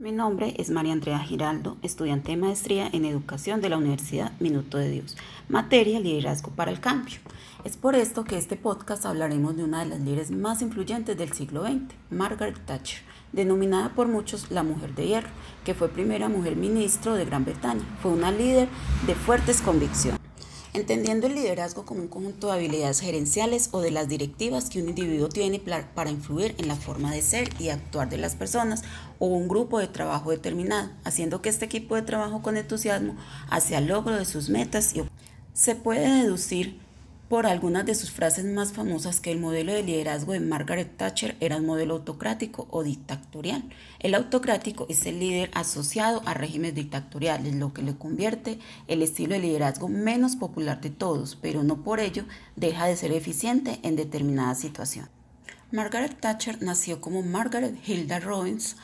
Mi nombre es María Andrea Giraldo, estudiante de maestría en educación de la Universidad Minuto de Dios, materia liderazgo para el cambio. Es por esto que este podcast hablaremos de una de las líderes más influyentes del siglo XX, Margaret Thatcher, denominada por muchos la mujer de hierro, que fue primera mujer ministro de Gran Bretaña. Fue una líder de fuertes convicciones entendiendo el liderazgo como un conjunto de habilidades gerenciales o de las directivas que un individuo tiene para influir en la forma de ser y actuar de las personas o un grupo de trabajo determinado, haciendo que este equipo de trabajo con entusiasmo hacia el logro de sus metas y se puede deducir por algunas de sus frases más famosas que el modelo de liderazgo de Margaret Thatcher era un modelo autocrático o dictatorial. El autocrático es el líder asociado a regímenes dictatoriales, lo que le convierte el estilo de liderazgo menos popular de todos, pero no por ello deja de ser eficiente en determinada situación. Margaret Thatcher nació como Margaret Hilda Robbins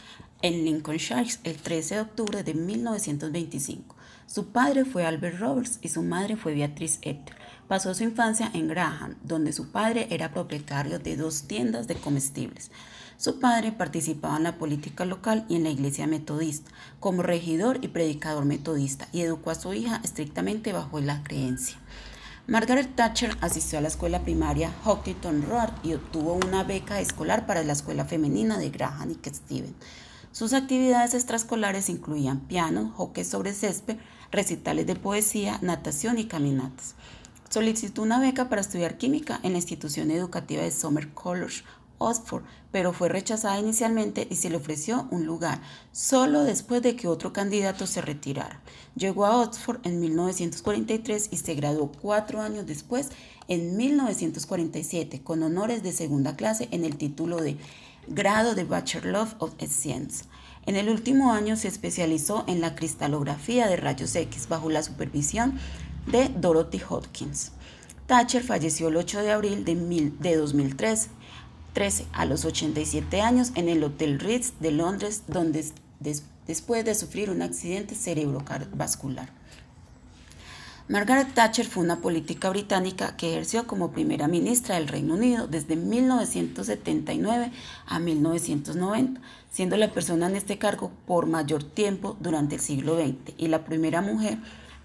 en Lincolnshire el 13 de octubre de 1925. Su padre fue Albert Roberts y su madre fue Beatrice Epter. Pasó su infancia en Graham, donde su padre era propietario de dos tiendas de comestibles. Su padre participaba en la política local y en la iglesia metodista, como regidor y predicador metodista, y educó a su hija estrictamente bajo la creencia. Margaret Thatcher asistió a la escuela primaria Hockleyton Road y obtuvo una beca escolar para la escuela femenina de Graham y Steven. Sus actividades extraescolares incluían piano, hockey sobre césped, recitales de poesía, natación y caminatas. Solicitó una beca para estudiar química en la institución educativa de Summer College, Oxford, pero fue rechazada inicialmente y se le ofreció un lugar solo después de que otro candidato se retirara. Llegó a Oxford en 1943 y se graduó cuatro años después, en 1947, con honores de segunda clase en el título de grado de Bachelor of Science. En el último año se especializó en la cristalografía de rayos X bajo la supervisión de Dorothy Hopkins. Thatcher falleció el 8 de abril de, 2013 13, a los 87 años en el Hotel Ritz de Londres, donde después de sufrir un accidente cerebrovascular. Margaret Thatcher fue una política británica que ejerció como primera ministra del Reino Unido desde 1979 a 1990, siendo la persona en este cargo por mayor tiempo durante el siglo XX y la primera mujer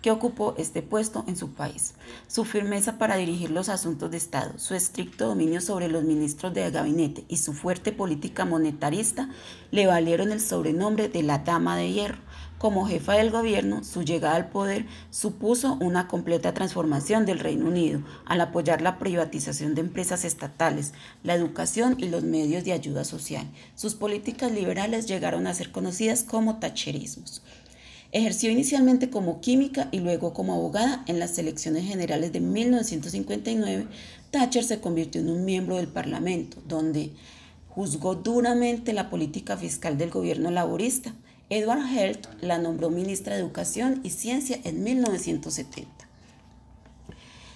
que ocupó este puesto en su país. Su firmeza para dirigir los asuntos de Estado, su estricto dominio sobre los ministros de gabinete y su fuerte política monetarista le valieron el sobrenombre de la Dama de Hierro. Como jefa del gobierno, su llegada al poder supuso una completa transformación del Reino Unido al apoyar la privatización de empresas estatales, la educación y los medios de ayuda social. Sus políticas liberales llegaron a ser conocidas como tacherismos. Ejerció inicialmente como química y luego como abogada en las elecciones generales de 1959. Thatcher se convirtió en un miembro del Parlamento, donde juzgó duramente la política fiscal del gobierno laborista. Edward Heath la nombró ministra de Educación y Ciencia en 1970.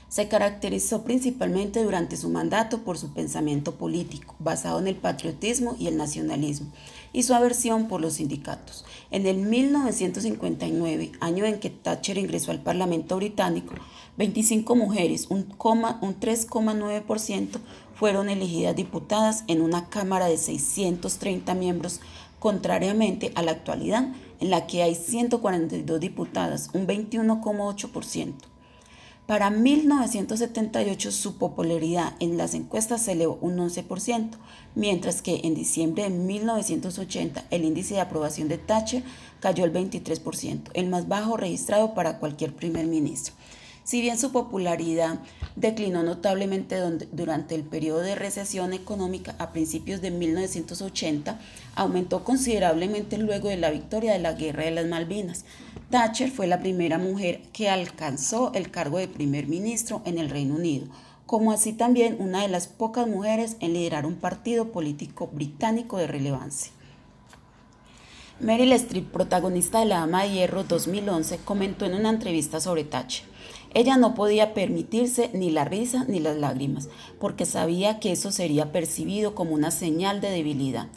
Se caracterizó principalmente durante su mandato por su pensamiento político, basado en el patriotismo y el nacionalismo, y su aversión por los sindicatos. En el 1959, año en que Thatcher ingresó al Parlamento británico, 25 mujeres, un, un 3,9%, fueron elegidas diputadas en una Cámara de 630 miembros, contrariamente a la actualidad, en la que hay 142 diputadas, un 21,8%. Para 1978 su popularidad en las encuestas se elevó un 11%, mientras que en diciembre de 1980 el índice de aprobación de Thatcher cayó al 23%, el más bajo registrado para cualquier primer ministro. Si bien su popularidad declinó notablemente durante el periodo de recesión económica a principios de 1980, aumentó considerablemente luego de la victoria de la Guerra de las Malvinas. Thatcher fue la primera mujer que alcanzó el cargo de primer ministro en el Reino Unido, como así también una de las pocas mujeres en liderar un partido político británico de relevancia. Meryl Streep, protagonista de La Dama de Hierro 2011, comentó en una entrevista sobre Thatcher. Ella no podía permitirse ni la risa ni las lágrimas, porque sabía que eso sería percibido como una señal de debilidad.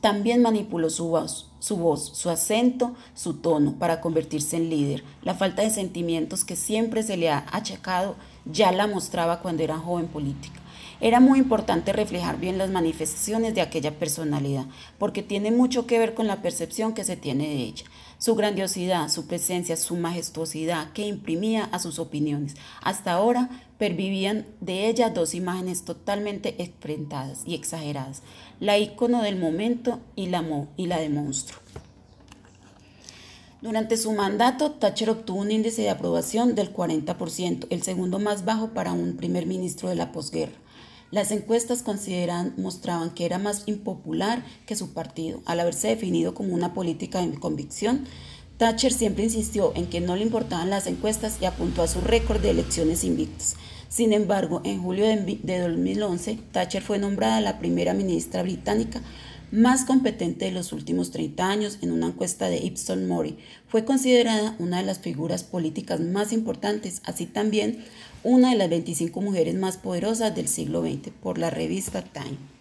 También manipuló su voz, su voz, su acento, su tono para convertirse en líder. La falta de sentimientos que siempre se le ha achacado ya la mostraba cuando era joven política. Era muy importante reflejar bien las manifestaciones de aquella personalidad, porque tiene mucho que ver con la percepción que se tiene de ella. Su grandiosidad, su presencia, su majestuosidad que imprimía a sus opiniones. Hasta ahora pervivían de ella dos imágenes totalmente enfrentadas y exageradas, la ícono del momento y la, y la de monstruo. Durante su mandato, Thatcher obtuvo un índice de aprobación del 40%, el segundo más bajo para un primer ministro de la posguerra. Las encuestas consideran, mostraban que era más impopular que su partido. Al haberse definido como una política de convicción, Thatcher siempre insistió en que no le importaban las encuestas y apuntó a su récord de elecciones invictas. Sin embargo, en julio de 2011, Thatcher fue nombrada la primera ministra británica más competente de los últimos 30 años en una encuesta de Ipsos Mori. Fue considerada una de las figuras políticas más importantes, así también una de las 25 mujeres más poderosas del siglo XX por la revista Time.